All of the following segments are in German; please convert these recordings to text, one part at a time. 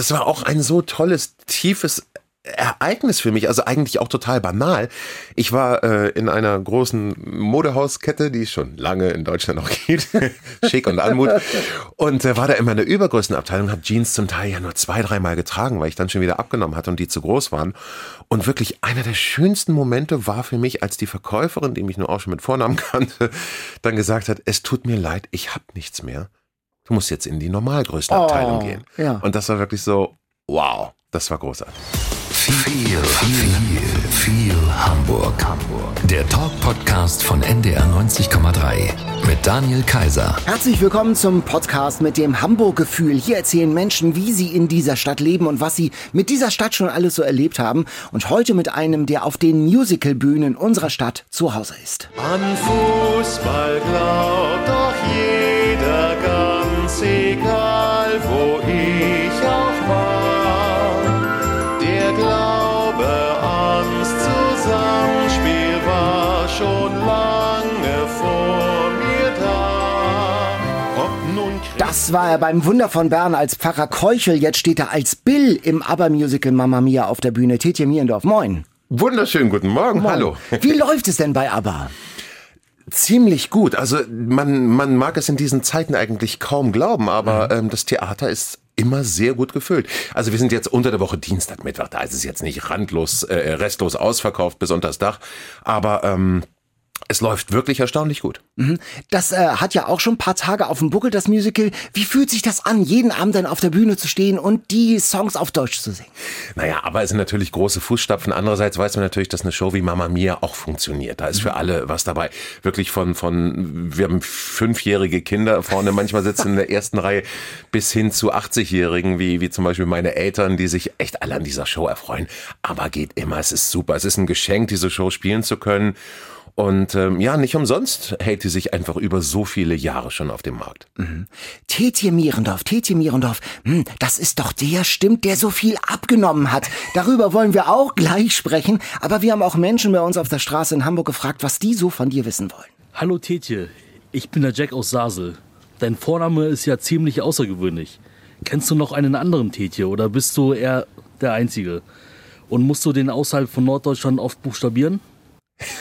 das war auch ein so tolles, tiefes Ereignis für mich, also eigentlich auch total banal. Ich war äh, in einer großen Modehauskette, die schon lange in Deutschland noch gibt, Schick und Anmut, und äh, war da in der Übergrößenabteilung, habe Jeans zum Teil ja nur zwei, dreimal getragen, weil ich dann schon wieder abgenommen hatte und die zu groß waren. Und wirklich einer der schönsten Momente war für mich, als die Verkäuferin, die mich nur auch schon mit Vornamen kannte, dann gesagt hat, es tut mir leid, ich habe nichts mehr. Du musst jetzt in die Normalgrößenabteilung Oh, gehen. ja. Und das war wirklich so, wow, das war großartig. Viel, viel, viel Hamburg. Hamburg. Der Talk-Podcast von NDR 90,3 mit Daniel Kaiser. Herzlich willkommen zum Podcast mit dem Hamburg-Gefühl. Hier erzählen Menschen, wie sie in dieser Stadt leben und was sie mit dieser Stadt schon alles so erlebt haben. Und heute mit einem, der auf den Musicalbühnen unserer Stadt zu Hause ist. An Fußball glaubt doch jeder ganz egal, wo ich auch war. Der Glaube ans Zusammenspiel war schon lange vor mir da. Ob nun Das war er beim Wunder von Bern als Pfarrer Keuchel. Jetzt steht er als Bill im ABBA-Musical Mamma Mia auf der Bühne. Tetje Mierendorf, moin. Wunderschönen guten Morgen, moin. hallo. Wie läuft es denn bei ABBA? Ziemlich gut. Also man, man mag es in diesen Zeiten eigentlich kaum glauben, aber Mhm. ähm, das Theater ist immer sehr gut gefüllt. Also wir sind jetzt unter der Woche Dienstag, Mittwoch, da ist es jetzt nicht randlos, äh, restlos ausverkauft bis unter das Dach, aber ähm, es läuft wirklich erstaunlich gut. Das äh, hat ja auch schon ein paar Tage auf dem Buckel, das Musical. Wie fühlt sich das an, jeden Abend dann auf der Bühne zu stehen und die Songs auf Deutsch zu singen? Naja, aber es sind natürlich große Fußstapfen. Andererseits weiß man natürlich, dass eine Show wie Mama Mia auch funktioniert. Da ist für alle was dabei. Wirklich von, von, wir haben fünfjährige Kinder vorne manchmal sitzen in der ersten Reihe bis hin zu 80-Jährigen, wie, wie zum Beispiel meine Eltern, die sich echt alle an dieser Show erfreuen. Aber geht immer. Es ist super. Es ist ein Geschenk, diese Show spielen zu können. Und ähm, ja, nicht umsonst hält die sich einfach über so viele Jahre schon auf dem Markt. Tetje Mierendorf, Tetje Mierendorf, hm, das ist doch der, stimmt, der so viel abgenommen hat. Darüber wollen wir auch gleich sprechen, aber wir haben auch Menschen bei uns auf der Straße in Hamburg gefragt, was die so von dir wissen wollen. Hallo Tetje, ich bin der Jack aus Sasel. Dein Vorname ist ja ziemlich außergewöhnlich. Kennst du noch einen anderen Tetje oder bist du eher der Einzige? Und musst du den außerhalb von Norddeutschland oft buchstabieren?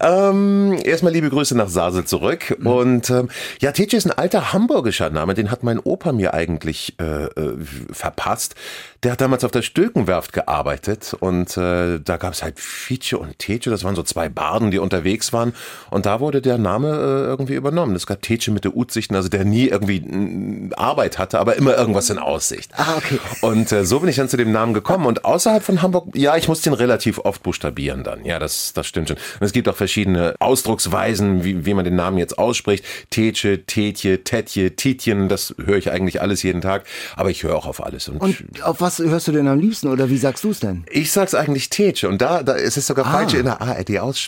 Ähm, erstmal liebe Grüße nach Sasel zurück. Und ähm, ja, Tetje ist ein alter hamburgischer Name, den hat mein Opa mir eigentlich äh, äh, verpasst. Der hat damals auf der Stökenwerft gearbeitet und äh, da gab es halt Fietsche und Tetje, das waren so zwei Barden, die unterwegs waren. Und da wurde der Name äh, irgendwie übernommen. Es gab Tetje mit der Utsichten, also der nie irgendwie mm, Arbeit hatte, aber immer irgendwas in Aussicht. Ah, okay. Und äh, so bin ich dann zu dem Namen gekommen. Und außerhalb von Hamburg, ja, ich muss den relativ oft buchstabieren dann. Ja, das, das stimmt schon. Und es gibt auch verschiedene Ausdrucksweisen, wie, wie man den Namen jetzt ausspricht. Tetsche, Tetje, Tätje, Tietjen, das höre ich eigentlich alles jeden Tag. Aber ich höre auch auf alles. Und, Und auf was hörst du denn am liebsten oder wie sagst du es denn? ich sag's eigentlich Tetsche. Und da, da ist es sogar falsch in der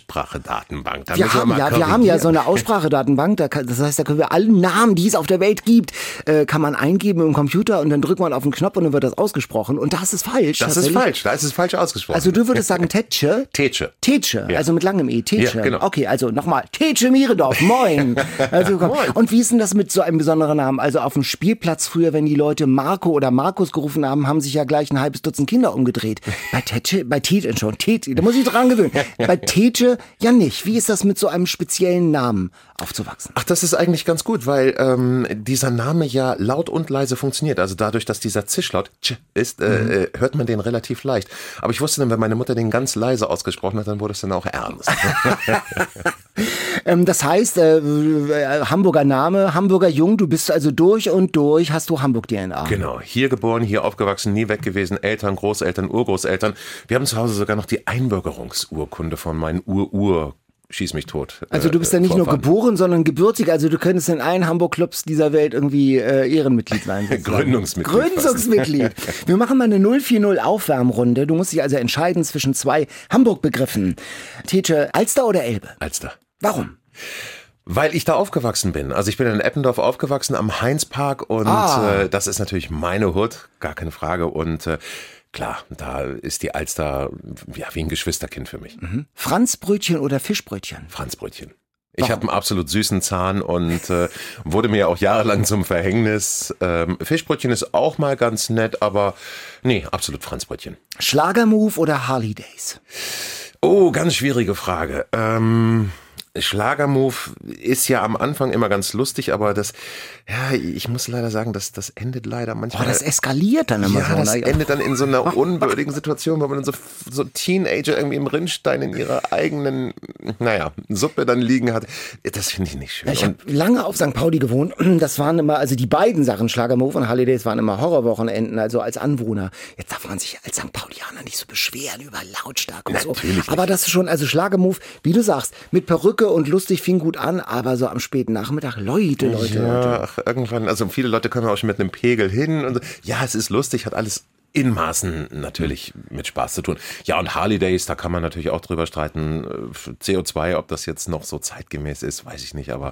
ARD-Aussprachedatenbank. Da Wir haben, mal ja, wir haben ja so eine Aussprachedatenbank, da kann, das heißt, da können wir alle Namen, die es auf der Welt gibt, äh, kann man eingeben im Computer und dann drückt man auf den Knopf und dann wird das ausgesprochen. Und das ist falsch. Das ist falsch. Da ist es falsch ausgesprochen. Also du würdest sagen Tetsche? Tetsche. Tetsche, Ja. also mit langem E, Tetsche. Ja, genau. Okay, also nochmal, Tetsche Mierendorf, moin. Also. Moin. Und wie ist denn das mit so einem besonderen Namen? Also auf dem Spielplatz früher, wenn die Leute Marco oder Markus gerufen haben, haben sich ja gleich ein halbes Dutzend Kinder umgedreht. Bei Tetsche, bei Tetsche schon, Tetsche, da muss ich dran gewöhnen. Bei Tetsche ja nicht. Wie ist das mit so einem speziellen Namen aufzuwachsen? Ach, das ist eigentlich ganz gut, weil ähm, dieser Name ja laut und leise funktioniert. Also dadurch, dass dieser Zischlaut tsch ist, äh, äh, hört man den relativ leicht. Aber ich wusste dann, wenn meine Mutter den ganz leise ausgesprochen hat, dann wurde es dann auch ernst. Ähm, das heißt, äh, äh, Hamburger Name, Hamburger Jung, du bist also durch und durch, hast du Hamburg-DNA. genau. Hier geboren, hier aufgewachsen, nie weg gewesen. Eltern, Großeltern, Urgroßeltern. Wir haben zu Hause sogar noch die Einbürgerungsurkunde von meinen Ur-Ur. Schieß mich tot. Also du bist ja äh, nicht nur Vorfahren. geboren, sondern gebürtig. Also du könntest in allen Hamburg-Clubs dieser Welt irgendwie äh, Ehrenmitglied sein. Gründungsmitglied Gründungsmitglied. Wir machen mal eine 040 Aufwärmrunde. Du musst dich also entscheiden zwischen zwei Hamburg-Begriffen. Tetsche, Alster oder Elbe? Alster. Warum? Weil ich da aufgewachsen bin. Also ich bin in Eppendorf aufgewachsen am Heinzpark und Ah. äh, das ist natürlich meine Hut, gar keine Frage. Und äh, klar, da ist die Alster ja wie ein Geschwisterkind für mich. Franzbrötchen oder Fischbrötchen? Franzbrötchen. Ich habe einen absolut süßen Zahn und äh, wurde mir auch jahrelang zum Verhängnis. Ähm, Fischbrötchen ist auch mal ganz nett, aber nee, absolut Franzbrötchen. Schlagermove oder Harley Days? Oh, ganz schwierige Frage. Ähm, Schlagermove ist ja am Anfang immer ganz lustig, aber das, ja, ich muss leider sagen, das, das endet leider manchmal. Oh, das eskaliert dann immer ja, so. das ne? endet dann in so einer unwürdigen Situation, weil man dann so, so Teenager irgendwie im Rinnstein in ihrer eigenen, naja, Suppe dann liegen hat. Das finde ich nicht schön. Ich habe lange auf St. Pauli gewohnt. Das waren immer, also die beiden Sachen, Schlagermove und Harley Days, waren immer Horrorwochenenden, also als Anwohner. Jetzt darf man sich als St. Paulianer nicht so beschweren über lautstark und Natürlich so. nicht. Aber das ist schon, also Schlagermove, wie du sagst, mit Perücke und lustig fing gut an, aber so am späten Nachmittag, Leute, Leute, Leute. Ja, ach, irgendwann, also viele Leute kommen auch schon mit einem Pegel hin und so. Ja, es ist lustig, hat alles in Maßen natürlich mit Spaß zu tun. Ja, und Harley Days, da kann man natürlich auch drüber streiten. Äh, CO2, ob das jetzt noch so zeitgemäß ist, weiß ich nicht, aber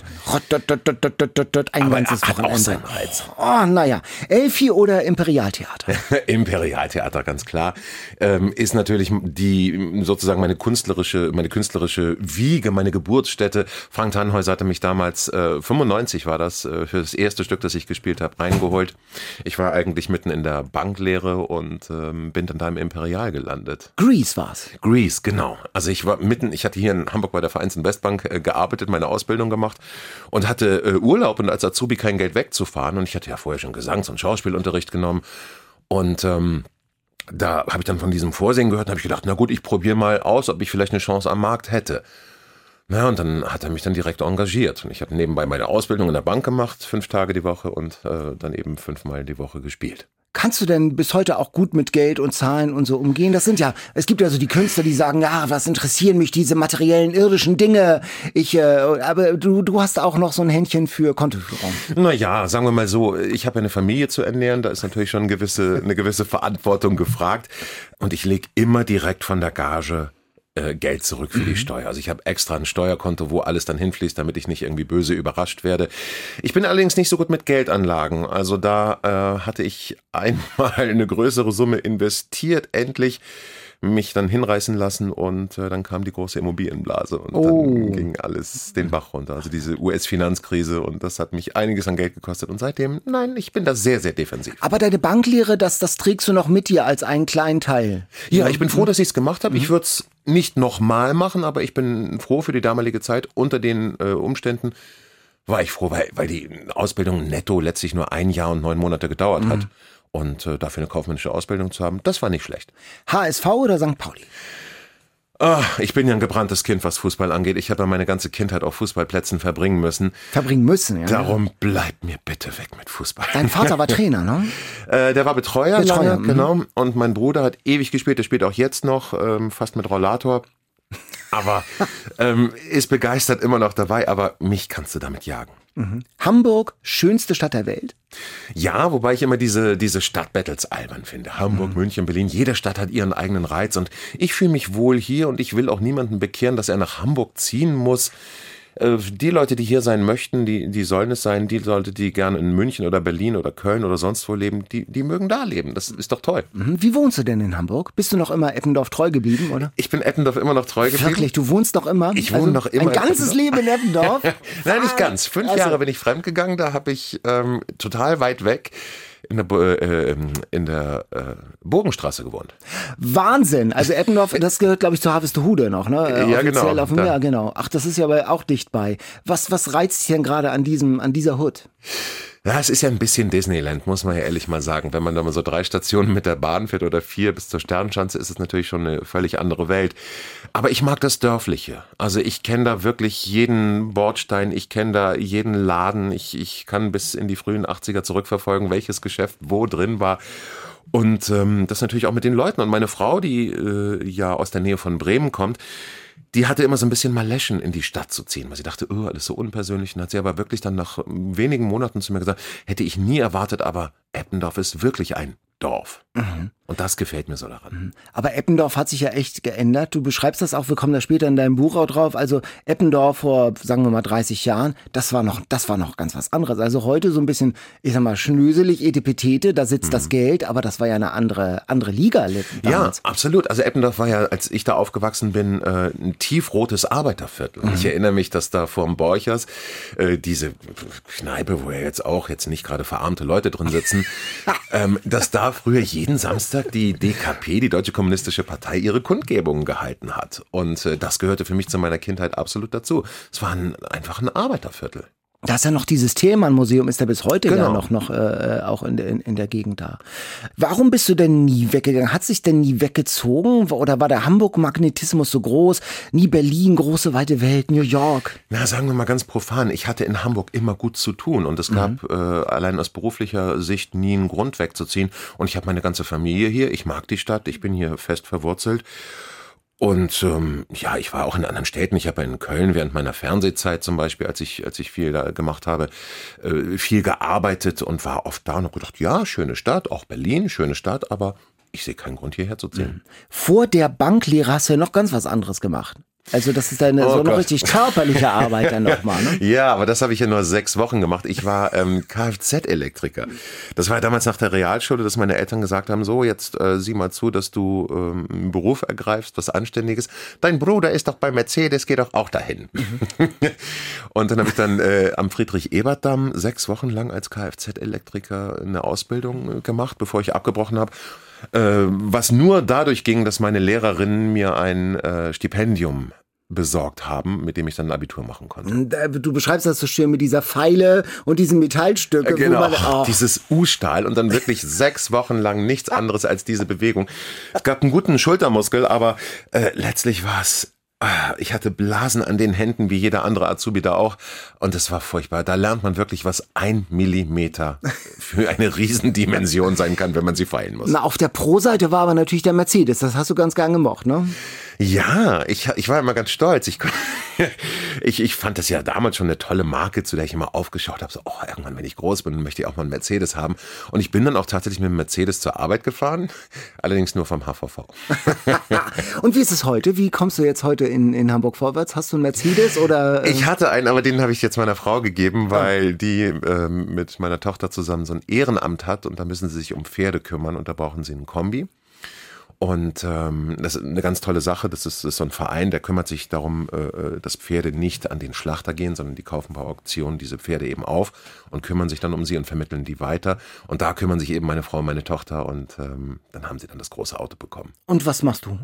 Ein Aber ganzes hat auch Wochenende. seinen Reiz. Oh, naja. Elfi oder Imperialtheater? Imperialtheater, ganz klar, ähm, ist natürlich die sozusagen meine künstlerische, meine künstlerische Wiege, meine Geburtsstätte. Frank Tannhäuser hatte mich damals, äh, 95 war das, äh, für das erste Stück, das ich gespielt habe, reingeholt. Ich war eigentlich mitten in der Banklehre und ähm, bin dann da im Imperial gelandet. Grease war's. Greece, genau. Also ich war mitten, ich hatte hier in Hamburg bei der Vereins- und Westbank äh, gearbeitet, meine Ausbildung gemacht und hatte äh, Urlaub und als Azubi kein Geld wegzufahren und ich hatte ja vorher schon Gesangs- und Schauspielunterricht genommen und ähm, da habe ich dann von diesem Vorsingen gehört und habe ich gedacht, na gut, ich probiere mal aus, ob ich vielleicht eine Chance am Markt hätte. Na, und dann hat er mich dann direkt engagiert. Und ich habe nebenbei meine Ausbildung in der Bank gemacht, fünf Tage die Woche und äh, dann eben fünfmal die Woche gespielt. Kannst du denn bis heute auch gut mit Geld und Zahlen und so umgehen? Das sind ja, es gibt ja so die Künstler, die sagen, ja, was interessieren mich diese materiellen irdischen Dinge? Ich, äh, aber du, du hast auch noch so ein Händchen für Kontoführung. Naja, sagen wir mal so, ich habe eine Familie zu ernähren, da ist natürlich schon eine gewisse, eine gewisse Verantwortung gefragt. Und ich lege immer direkt von der Gage äh, Geld zurück für die Steuer. Also ich habe extra ein Steuerkonto, wo alles dann hinfließt, damit ich nicht irgendwie böse überrascht werde. Ich bin allerdings nicht so gut mit Geldanlagen. Also da äh, hatte ich einmal eine größere Summe investiert, endlich mich dann hinreißen lassen und äh, dann kam die große Immobilienblase und Oh. dann ging alles den Bach runter. Also diese US-Finanzkrise und das hat mich einiges an Geld gekostet und seitdem, nein, ich bin da sehr, sehr defensiv. Aber deine Banklehre, das, das trägst du noch mit dir als einen kleinen Teil. Ja, ich bin froh, dass ich es gemacht habe. Ich würde es nicht nochmal machen, aber ich bin froh für die damalige Zeit. Unter den äh, Umständen war ich froh, weil, weil die Ausbildung netto letztlich nur ein Jahr und neun Monate gedauert hat. Und äh, dafür eine kaufmännische Ausbildung zu haben, das war nicht schlecht. HSV oder St. Pauli? Ah, ich bin ja ein gebranntes Kind, was Fußball angeht. Ich habe ja meine ganze Kindheit auf Fußballplätzen verbringen müssen. Verbringen müssen, ja. Darum bleibt mir bitte weg mit Fußball. Dein Vater war Trainer, ne? Äh, der war Betreuer, Betreuer, lange, mhm. genau. Und mein Bruder hat ewig gespielt, der spielt auch jetzt noch, ähm, fast mit Rollator. Aber ähm, ist begeistert immer noch dabei, aber mich kannst du damit jagen. Hamburg, schönste Stadt der Welt. Ja, wobei ich immer diese, diese Stadtbattles albern finde. Hamburg, München, Berlin, jede Stadt hat ihren eigenen Reiz und ich fühle mich wohl hier und ich will auch niemanden bekehren, dass er nach Hamburg ziehen muss. Äh, Die Leute, die hier sein möchten, die, die sollen es sein. Die Leute, die gerne in München oder Berlin oder Köln oder sonst wo leben, die, die mögen da leben. Das ist doch toll. Hm, Wie wohnst du denn in Hamburg? Bist du noch immer Eppendorf treu geblieben, oder? Ich bin Eppendorf immer noch treu geblieben. Wirklich, du wohnst noch immer? Also Ich wohne noch immer Ein in ganzes Leben in Eppendorf? Nein, nicht ganz. Fünf Also- Jahre bin ich fremdgegangen. Da habe ich ähm, total weit weg in der, Bo- äh, ähm, in der äh, Bogenstraße gewohnt. Wahnsinn. Also Eppendorf, das gehört, glaube ich, zu Harvestehude noch, ne? Äh, Ja, offiziell genau. Auf dem, ja, genau. Ach, das ist ja aber auch dicht bei. Was, was reizt dich denn gerade an diesem, an dieser Hood? Ja, es ist ja ein bisschen Disneyland, muss man ja ehrlich mal sagen. Wenn man da mal so drei Stationen mit der Bahn fährt oder vier bis zur Sternschanze, ist es natürlich schon eine völlig andere Welt. Aber ich mag das Dörfliche. Also ich kenne da wirklich jeden Bordstein, ich kenne da jeden Laden. Ich, ich kann bis in die frühen 80er zurückverfolgen, welches Geschäft wo drin war. Und ähm, das natürlich auch mit den Leuten. Und meine Frau, die äh, ja aus der Nähe von Bremen kommt, die hatte immer so ein bisschen Maleschen in die Stadt zu ziehen, weil sie dachte, oh, alles so unpersönlich. Und hat sie aber wirklich dann nach wenigen Monaten zu mir gesagt, hätte ich nie erwartet, aber Eppendorf ist wirklich ein Eppendorf. Und das gefällt mir so daran. Aber Eppendorf hat sich ja echt geändert. Du beschreibst das auch, wir kommen da später in deinem Buch auch drauf. Also Eppendorf vor, sagen wir mal, 30 Jahren, das war noch, das war noch ganz was anderes. Also heute so ein bisschen, ich sag mal, schnöselig, etipetete, da sitzt das Geld, aber das war ja eine andere, andere Liga Ja, damals. absolut. Also Eppendorf war ja, als ich da aufgewachsen bin, äh, ein tiefrotes Arbeiterviertel. Ich erinnere mich, dass da vorm Borchers äh, diese Kneipe, wo ja jetzt auch jetzt nicht gerade verarmte Leute drin sitzen, ähm, dass da früher jeden Samstag die DKP, die Deutsche Kommunistische Partei, ihre Kundgebungen gehalten hat. Und äh, das gehörte für mich zu meiner Kindheit absolut dazu. Es war ein, einfach ein Arbeiterviertel. Da ist ja noch dieses Thälmann-Museum, ist ja bis heute Genau. ja noch, noch äh, auch in, der- in, in der Gegend da. Warum bist du denn nie weggegangen? Hat sich denn nie weggezogen? Oder war der Hamburg-Magnetismus so groß? Nie Berlin, große, weite Welt, New York? Na, sagen wir mal ganz profan, ich hatte in Hamburg immer gut zu tun und es gab äh, allein aus beruflicher Sicht nie einen Grund wegzuziehen. Und ich habe meine ganze Familie hier, ich mag die Stadt, ich bin hier fest verwurzelt. Und ähm, ja, ich war auch in anderen Städten. Ich habe in Köln während meiner Fernsehzeit zum Beispiel, als ich, als ich viel da gemacht habe, äh, viel gearbeitet und war oft da und habe gedacht, ja, schöne Stadt, auch Berlin, schöne Stadt, aber ich sehe keinen Grund hierher zu ziehen. Vor der Banklehre hast du noch ganz was anderes gemacht. Also das ist deine Oh so eine richtig körperliche Arbeit dann nochmal, ne? Ja, aber das habe ich ja nur sechs Wochen gemacht. Ich war ähm, Kfz-Elektriker. Das war damals nach der Realschule, dass meine Eltern gesagt haben, so, jetzt äh, sieh mal zu, dass du ähm, einen Beruf ergreifst, was Anständiges. Dein Bruder ist doch bei Mercedes, geh doch auch dahin. Und dann habe ich dann äh, am Friedrich-Ebert-Damm sechs Wochen lang als Kfz-Elektriker eine Ausbildung äh, gemacht, bevor ich abgebrochen habe. Äh, was nur dadurch ging, dass meine Lehrerinnen mir ein äh, Stipendium besorgt haben, mit dem ich dann ein Abitur machen konnte. Äh, Du beschreibst das so schön mit dieser Pfeile und diesen Metallstücke. Genau, Wo man, oh, dieses U-Stahl und dann wirklich sechs Wochen lang nichts anderes als diese Bewegung. Es gab einen guten Schultermuskel, aber äh, letztlich war es, ah, ich hatte Blasen an den Händen, wie jeder andere Azubi da auch. Und es war furchtbar. Da lernt man wirklich, was ein Millimeter für eine Riesendimension sein kann, wenn man sie feilen muss. Na, auf der Pro-Seite war aber natürlich der Mercedes. Das hast du ganz gern gemocht, ne? Ja, ich, ich war immer ganz stolz. Ich, ich, ich fand das ja damals schon eine tolle Marke, zu der ich immer aufgeschaut habe. So, oh, irgendwann, wenn ich groß bin, möchte ich auch mal einen Mercedes haben. Und ich bin dann auch tatsächlich mit dem Mercedes zur Arbeit gefahren, allerdings nur vom HVV. Und wie ist es heute? Wie kommst du jetzt heute in, in Hamburg vorwärts? Hast du einen Mercedes oder? äh, Ich hatte einen, aber den habe ich jetzt meiner Frau gegeben, weil die ähm, mit meiner Tochter zusammen so ein Ehrenamt hat und da müssen sie sich um Pferde kümmern und da brauchen sie einen Kombi. Und ähm, das ist eine ganz tolle Sache. Das ist, das ist so ein Verein, der kümmert sich darum, äh, dass Pferde nicht an den Schlachter gehen, sondern die kaufen bei Auktionen diese Pferde eben auf und kümmern sich dann um sie und vermitteln die weiter. Und da kümmern sich eben meine Frau und meine Tochter und ähm, dann haben sie dann das große Auto bekommen. und was machst du?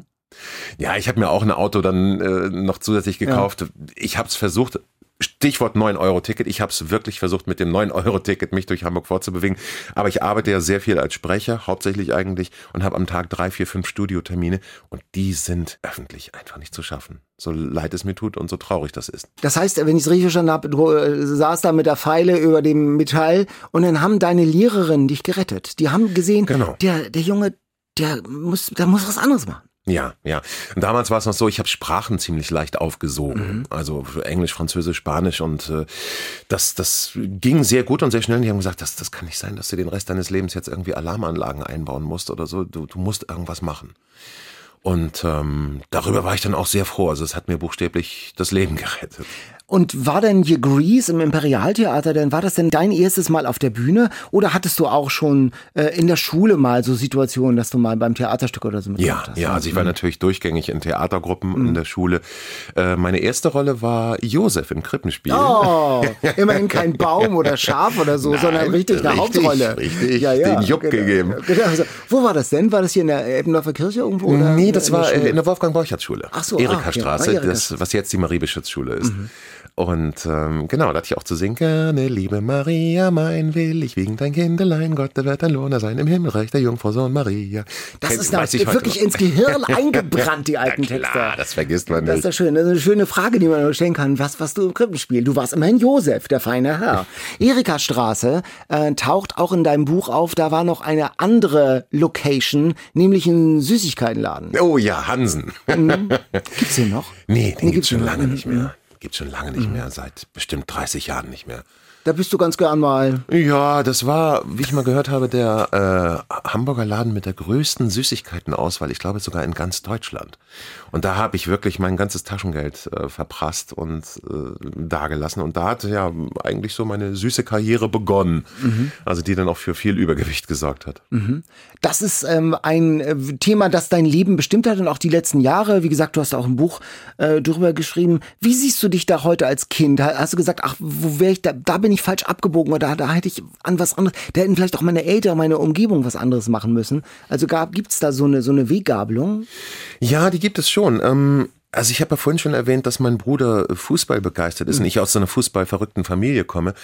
Ja, ich habe mir auch ein Auto dann äh, noch zusätzlich gekauft. Ich habe es versucht, Stichwort 9-Euro-Ticket. Ich habe es wirklich versucht, mit dem 9-Euro-Ticket mich durch Hamburg fortzubewegen. Aber ich arbeite ja sehr viel als Sprecher, hauptsächlich eigentlich, und habe am Tag drei, vier, fünf Studiotermine. Und die sind öffentlich einfach nicht zu schaffen. So leid es mir tut und so traurig das ist. Das heißt, wenn ich es richtig verstanden habe, du äh, saßt da mit der Pfeile über dem Metall und dann haben deine Lehrerinnen dich gerettet. Die haben gesehen, Genau. der, der Junge, der muss, der muss was anderes machen. Ja, ja. Und damals war es noch so, ich habe Sprachen ziemlich leicht aufgesogen. Also Englisch, Französisch, Spanisch und äh, das, das ging sehr gut und sehr schnell. Und die haben gesagt, das, das kann nicht sein, dass du den Rest deines Lebens jetzt irgendwie Alarmanlagen einbauen musst oder so. Du, du musst irgendwas machen. Und ähm, darüber war ich dann auch sehr froh. Also es hat mir buchstäblich das Leben gerettet. Und war denn hier Grease im Imperialtheater, denn war das denn dein erstes Mal auf der Bühne oder hattest du auch schon äh, in der Schule mal so Situationen, dass du mal beim Theaterstück oder so Ja, mitgemacht hast? ja, also ich war natürlich durchgängig in Theatergruppen in der Schule. Äh, meine erste Rolle war Josef im Krippenspiel. Oh, immerhin kein Baum oder Schaf oder so, Nein, sondern richtig eine richtig, Hauptrolle. richtig, den Jupp genau, gegeben. Genau. Also, wo war das denn? War das hier in der Eppendorfer Kirche irgendwo? Oder Nee, das war der äh, Schule? in der Wolfgang-Borchardt-Schule. Ach so, ah, Erika-Straße, okay. Ah, das, was jetzt die Marie-Beschütz-Schule ist. Und ähm, genau, da hatte ich auch zu singen, gerne, liebe Maria, mein will ich wiegen dein Kindelein, Gott, der wird ein Lohner sein im Himmelreich der Jungfrau Sohn Maria. Das Kennt- ist da wirklich ins Gehirn eingebrannt, die alten Na klar, Texte. das vergisst man Das ist nicht. ja schön. Das ist eine schöne Frage, die man stellen kann. Was warst du im Krippenspiel? Du warst immerhin Josef, der feine Herr. Erika Straße äh, taucht auch in deinem Buch auf. Da war noch eine andere Location, nämlich ein Süßigkeitenladen. Oh ja, Hansen. Gibt's den noch? Nee, den Nee, gibt's schon noch. lange nicht Mhm. mehr. Gibt's schon lange nicht mehr, seit bestimmt 30 Jahren nicht mehr. Da bist du ganz gern mal. Ja, das war, wie ich mal gehört habe, der äh, Hamburger Laden mit der größten Süßigkeitenauswahl, ich glaube sogar in ganz Deutschland. Und da habe ich wirklich mein ganzes Taschengeld äh, verprasst und äh, dagelassen. Und da hatte ja eigentlich so meine süße Karriere begonnen. Also die dann auch für viel Übergewicht gesorgt hat. Das ist ähm, ein äh, Thema, das dein Leben bestimmt hat und auch die letzten Jahre. Wie gesagt, du hast auch ein Buch äh, drüber geschrieben. Wie siehst du dich da heute als Kind? Ha- Hast du gesagt, ach, wo wäre ich da? Da bin ich falsch abgebogen oder da hätte ich an was anderes. Da hätten vielleicht auch meine Eltern, meine Umgebung was anderes machen müssen. Also gab gibt's da so eine so eine Weggabelung? Ja, die gibt es schon. Ähm, also ich habe ja vorhin schon erwähnt, dass mein Bruder Fußball begeistert ist und ich aus so einer fußballverrückten Familie komme.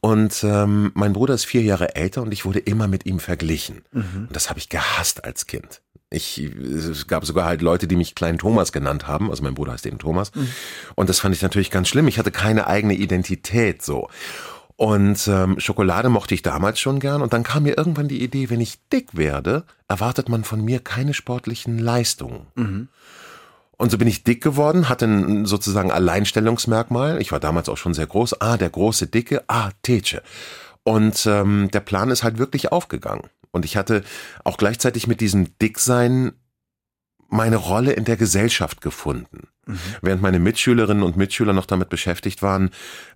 Und ähm, mein Bruder ist vier Jahre älter und ich wurde immer mit ihm verglichen. Und das habe ich gehasst als Kind. Ich, es gab sogar halt Leute, die mich Klein Thomas genannt haben. Also mein Bruder heißt eben Thomas. Und das fand ich natürlich ganz schlimm. Ich hatte keine eigene Identität so. Und ähm, Schokolade mochte ich damals schon gern. Und dann kam mir irgendwann die Idee, wenn ich dick werde, erwartet man von mir keine sportlichen Leistungen. Und so bin ich dick geworden, hatte ein sozusagen Alleinstellungsmerkmal. Ich war damals auch schon sehr groß. Ah, der große Dicke, ah, Tetsche. Und ähm, der Plan ist halt wirklich aufgegangen. Und ich hatte auch gleichzeitig mit diesem Dicksein meine Rolle in der Gesellschaft gefunden. Während meine Mitschülerinnen und Mitschüler noch damit beschäftigt waren,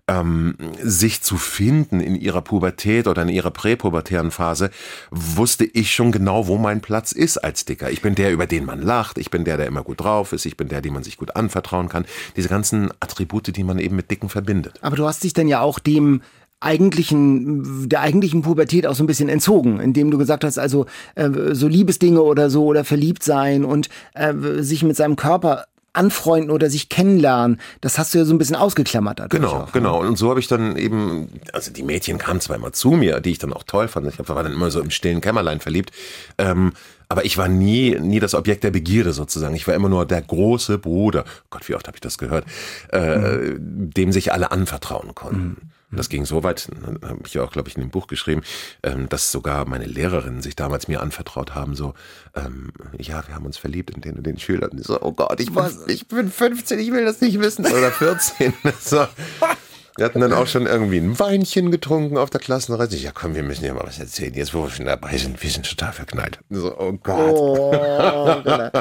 ähm, sich zu finden in ihrer Pubertät oder in ihrer präpubertären Phase, wusste ich schon genau, wo mein Platz ist als Dicker. Ich bin der, über den man lacht, ich bin der, der immer gut drauf ist, ich bin der, dem man sich gut anvertrauen kann. Diese ganzen Attribute, die man eben mit Dicken verbindet. Aber du hast dich dann ja auch dem eigentlichen, der eigentlichen Pubertät auch so ein bisschen entzogen, indem du gesagt hast, also äh, so Liebesdinge oder so oder verliebt sein und äh, sich mit seinem Körper anfreunden oder sich kennenlernen, das hast du ja so ein bisschen ausgeklammert dadurch Genau, auch, ne? genau. Und so habe ich dann eben, also die Mädchen kamen zweimal zu mir, die ich dann auch toll fand. Ich war dann immer so im stillen Kämmerlein verliebt. Ähm, aber ich war nie, nie das Objekt der Begierde sozusagen. Ich war immer nur der große Bruder. Gott, wie oft habe ich das gehört? Äh, Dem sich alle anvertrauen konnten. Und Das ging so weit, habe ich ja auch, glaube ich, in dem Buch geschrieben, ähm, dass sogar meine Lehrerinnen sich damals mir anvertraut haben, so, ähm, ja, wir haben uns verliebt in den und den Schülern. Ich so, oh Gott, ich bin, ich bin 15, ich will das nicht wissen. Oder 14. So. Wir hatten dann auch schon irgendwie ein Weinchen getrunken auf der Klassenreise. Ich, Ja, komm, wir müssen ja mal was erzählen. Jetzt, wo wir schon dabei sind, wir sind total verknallt. So, oh Gott. Oh,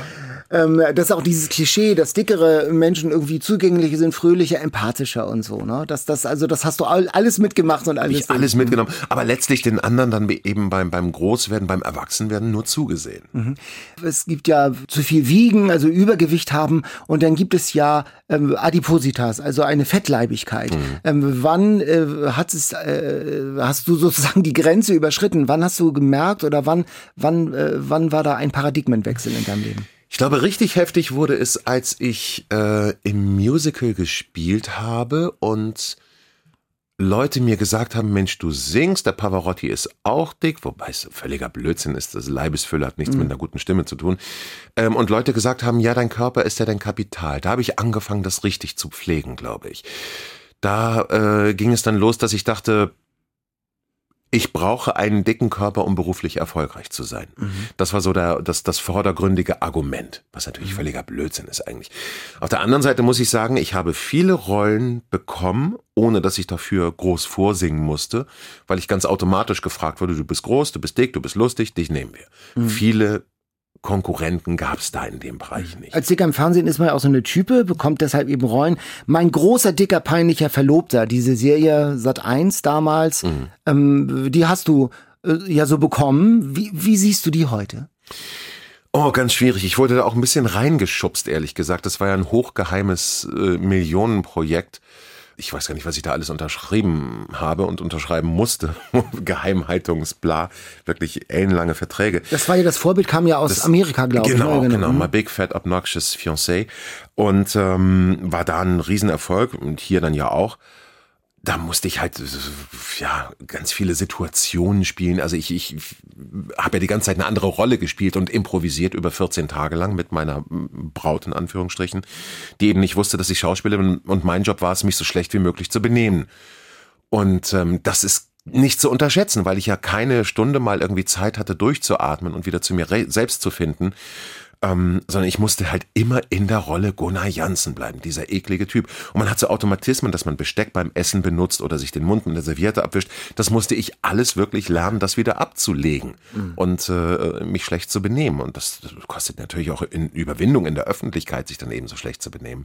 ähm, das ist auch dieses Klischee, dass dickere Menschen irgendwie zugänglicher sind, fröhlicher, empathischer und so. Ne? Das, das, also das hast du all- alles mitgemacht und alles. Ich alles mitgenommen, aber letztlich den anderen dann eben beim, beim Großwerden, beim Erwachsenwerden nur zugesehen. Es gibt ja zu viel Wiegen, also Übergewicht haben und dann gibt es ja ähm, Adipositas, also eine Fettleibigkeit. Ähm, wann äh, hat es, äh, hast du sozusagen die Grenze überschritten? Wann hast du gemerkt oder wann, wann, äh, wann war da ein Paradigmenwechsel in deinem Leben? Ich glaube, richtig heftig wurde es, als ich äh, im Musical gespielt habe und Leute mir gesagt haben, Mensch, du singst, der Pavarotti ist auch dick, wobei es völliger Blödsinn ist, das Leibesfülle hat nichts mit einer guten Stimme zu tun. Ähm, und Leute gesagt haben, ja, dein Körper ist ja dein Kapital. Da habe ich angefangen, das richtig zu pflegen, glaube ich. Da äh, ging es dann los, dass ich dachte, ich brauche einen dicken Körper, um beruflich erfolgreich zu sein. Das war so der, das, das vordergründige Argument, was natürlich völliger Blödsinn ist eigentlich. Auf der anderen Seite muss ich sagen, ich habe viele Rollen bekommen, ohne dass ich dafür groß vorsingen musste, weil ich ganz automatisch gefragt wurde, du bist groß, du bist dick, du bist lustig, dich nehmen wir. Viele Konkurrenten gab es da in dem Bereich nicht. Als Dicker im Fernsehen ist man ja auch so eine Type, bekommt deshalb eben Rollen. Mein großer, dicker, peinlicher Verlobter, diese Serie Sat 1 damals, ähm, die hast du äh, ja so bekommen. Wie, wie siehst du die heute? Oh, ganz schwierig. Ich wurde da auch ein bisschen reingeschubst, ehrlich gesagt. Das war ja ein hochgeheimes äh, Millionenprojekt. Ich weiß gar nicht, was ich da alles unterschrieben habe und unterschreiben musste. Geheimhaltungsbla. Wirklich ellenlange Verträge. Das war ja das Vorbild, kam ja aus Das- Amerika, glaube ich. Genau, ne? genau. My Big Fat Obnoxious Fiancé. Und ähm, war da ein Riesenerfolg und hier dann ja auch. Da musste ich halt ja ganz viele Situationen spielen. Also ich, ich habe ja die ganze Zeit eine andere Rolle gespielt und improvisiert über 14 Tage lang mit meiner Braut in Anführungsstrichen, die eben nicht wusste, dass ich Schauspieler bin und mein Job war es, mich so schlecht wie möglich zu benehmen. Und ähm, das ist nicht zu unterschätzen, weil ich ja keine Stunde mal irgendwie Zeit hatte, durchzuatmen und wieder zu mir selbst zu finden. Ähm, sondern ich musste halt immer in der Rolle Gunnar Jansen bleiben, dieser eklige Typ. Und man hat so Automatismen, dass man Besteck beim Essen benutzt oder sich den Mund mit der Serviette abwischt. Das musste ich alles wirklich lernen, das wieder abzulegen mhm. und äh, mich schlecht zu benehmen. Und das, das kostet natürlich auch in Überwindung in der Öffentlichkeit, sich dann eben so schlecht zu benehmen.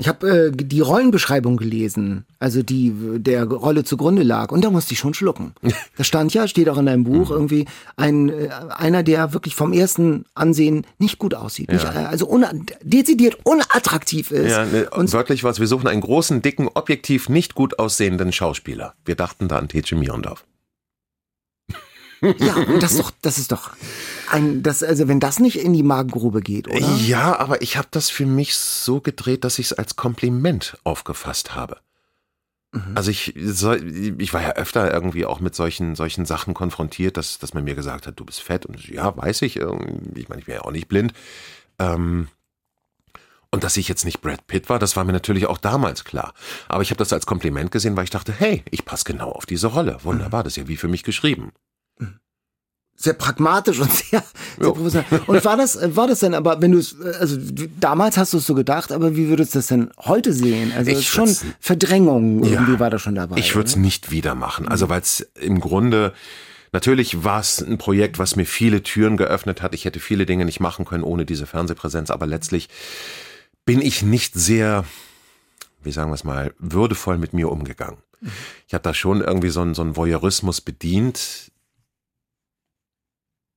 Ich habe äh, die Rollenbeschreibung gelesen, also die der Rolle zugrunde lag, und da musste ich schon schlucken. Da stand ja, steht auch in deinem Buch, mhm. irgendwie ein äh, einer, der wirklich vom ersten Ansehen nicht gut aussieht, ja. nicht, äh, also una dezidiert unattraktiv ist. Ja, ne, und wörtlich was, wir suchen einen großen, dicken, objektiv nicht gut aussehenden Schauspieler. Wir dachten da an Tetje Mierendorf. Ja, das ist doch, das ist doch ein, das, also wenn das nicht in die Magengrube geht, oder? Ja, aber ich habe das für mich so gedreht, dass ich es als Kompliment aufgefasst habe. Mhm. Also ich, ich war ja öfter irgendwie auch mit solchen, solchen Sachen konfrontiert, dass, dass man mir gesagt hat, du bist fett. Und ja, weiß ich. Ich meine, ich bin ja auch nicht blind. Ähm, und dass ich jetzt nicht Brad Pitt war, das war mir natürlich auch damals klar. Aber ich habe das als Kompliment gesehen, weil ich dachte, hey, ich passe genau auf diese Rolle. Wunderbar, das ist ja wie für mich geschrieben sehr pragmatisch und sehr, sehr professionell. Und war das, war das denn aber, wenn du es, also damals hast du es so gedacht, aber wie würdest du das denn heute sehen? Also ich schon Verdrängung irgendwie ja, war da schon dabei. Ich würde es nicht wieder machen. Also weil es im Grunde Natürlich war es ein Projekt, was mir viele Türen geöffnet hat. Ich hätte viele Dinge nicht machen können ohne diese Fernsehpräsenz, aber letztlich bin ich nicht sehr, wie sagen wir es mal, würdevoll mit mir umgegangen. Ich habe da schon irgendwie so einen, so einen Voyeurismus bedient,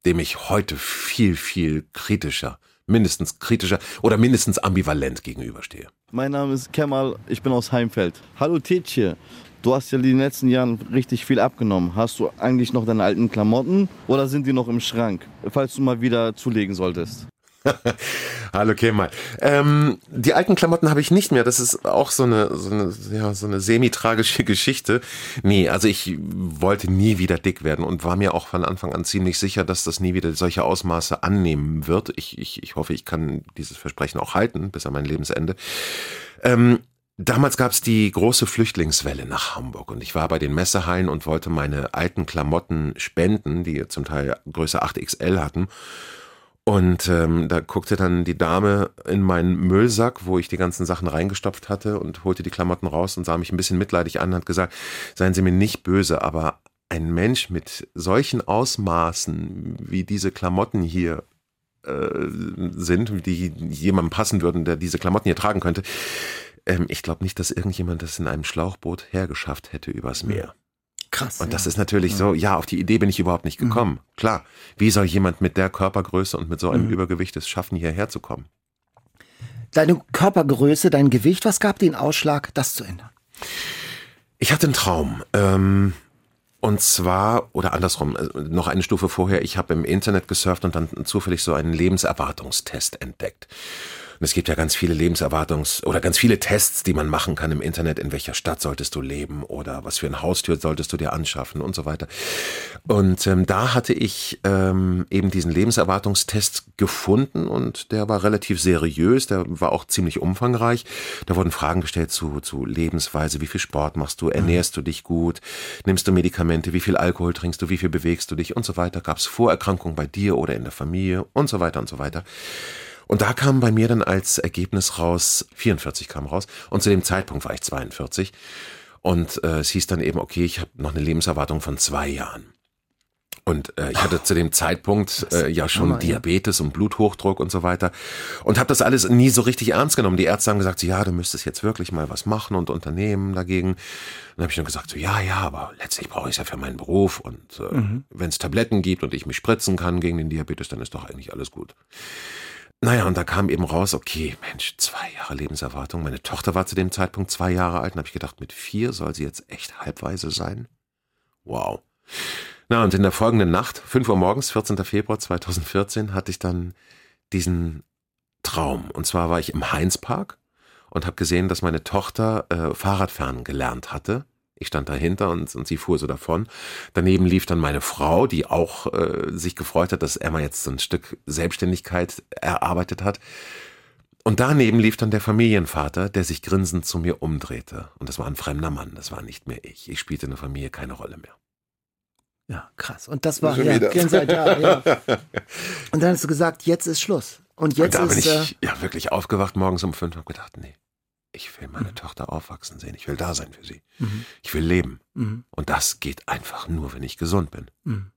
dem ich heute viel, viel kritischer, mindestens kritischer oder mindestens ambivalent gegenüberstehe. Mein Name ist Kemal, ich bin aus Heimfeld. Hallo Tietje, du hast ja in den letzten Jahren richtig viel abgenommen. Hast du eigentlich noch deine alten Klamotten oder sind die noch im Schrank, falls du mal wieder zulegen solltest? Hallo Kemal. Ähm, die alten Klamotten habe ich nicht mehr. Das ist auch so eine, so eine, ja, so eine semi-tragische Geschichte. Nee, also ich wollte nie wieder dick werden und war mir auch von Anfang an ziemlich sicher, dass das nie wieder solche Ausmaße annehmen wird. Ich, ich, ich hoffe, ich kann dieses Versprechen auch halten bis an mein Lebensende. Ähm, Damals gab es die große Flüchtlingswelle nach Hamburg und ich war bei den Messehallen und wollte meine alten Klamotten spenden, die zum Teil Größe 8XL hatten. Und ähm, da guckte dann die Dame in meinen Müllsack, wo ich die ganzen Sachen reingestopft hatte und holte die Klamotten raus und sah mich ein bisschen mitleidig an und hat gesagt, seien Sie mir nicht böse, aber ein Mensch mit solchen Ausmaßen, wie diese Klamotten hier äh, sind, die jemandem passen würden, der diese Klamotten hier tragen könnte, ähm, ich glaube nicht, dass irgendjemand das in einem Schlauchboot hergeschafft hätte übers Meer. Krass. Und das ja. ist natürlich ja. so, ja, auf die Idee bin ich überhaupt nicht mhm. gekommen. Mhm. Klar, wie soll jemand mit der Körpergröße und mit so einem mhm. Übergewicht es schaffen, hierher zu kommen? Deine Körpergröße, dein Gewicht, was gab den Ausschlag, das zu ändern? Ich hatte einen Traum. Ähm, und zwar, oder andersrum, äh, noch eine Stufe vorher, ich habe im Internet gesurft und dann zufällig so einen Lebenserwartungstest entdeckt. Und es gibt ja ganz viele Lebenserwartungs- oder ganz viele Tests, die man machen kann im Internet. In welcher Stadt solltest du leben oder was für ein Haustür solltest du dir anschaffen und so weiter. Und ähm, da hatte ich ähm, eben diesen Lebenserwartungstest gefunden und der war relativ seriös, der war auch ziemlich umfangreich. Da wurden Fragen gestellt zu, zu Lebensweise, wie viel Sport machst du, ernährst du dich gut, nimmst du Medikamente, wie viel Alkohol trinkst du, wie viel bewegst du dich und so weiter. Gab es Vorerkrankungen bei dir oder in der Familie und so weiter und so weiter. Und da kam bei mir dann als Ergebnis raus, 44 kam raus, und zu dem Zeitpunkt war ich 42. Und äh, es hieß dann eben, okay, ich habe noch eine Lebenserwartung von zwei Jahren. Und äh, ich hatte zu dem Zeitpunkt äh, ja schon Hammer, Diabetes ja. und Bluthochdruck und so weiter und habe das alles nie so richtig ernst genommen. Die Ärzte haben gesagt, so, ja, du müsstest jetzt wirklich mal was machen und unternehmen dagegen. Und dann habe ich dann gesagt, so, ja, ja, aber letztlich brauche ich es ja für meinen Beruf und äh, mhm. wenn es Tabletten gibt und ich mich spritzen kann gegen den Diabetes, dann ist doch eigentlich alles gut. Naja, und da kam eben raus, okay, Mensch, zwei Jahre Lebenserwartung. Meine Tochter war zu dem Zeitpunkt zwei Jahre alt und habe ich gedacht, mit vier soll sie jetzt echt halbweise sein? Wow. Na, und in der folgenden Nacht, 5 Uhr morgens, 14. Februar 2014, hatte ich dann diesen Traum. Und zwar war ich im Heinzpark und habe gesehen, dass meine Tochter äh, Fahrradfahren gelernt hatte ich stand dahinter und, und sie fuhr so davon. Daneben lief dann meine Frau, die auch äh, sich gefreut hat, dass Emma jetzt so ein Stück Selbstständigkeit erarbeitet hat. Und daneben lief dann der Familienvater, der sich grinsend zu mir umdrehte. Und das war ein fremder Mann, das war nicht mehr ich. Ich spielte in der Familie keine Rolle mehr. Ja, krass. Und das war ja, Gänsehaut, ja, ja. Und dann hast du gesagt, jetzt ist Schluss. Und jetzt da bin ist ich äh, ja wirklich aufgewacht morgens um fünf und habe gedacht, nee, ich will Mhm. meine Tochter aufwachsen sehen. Ich will da sein für sie. Ich will leben. Mhm. Und das geht einfach nur, wenn ich gesund bin. Mhm.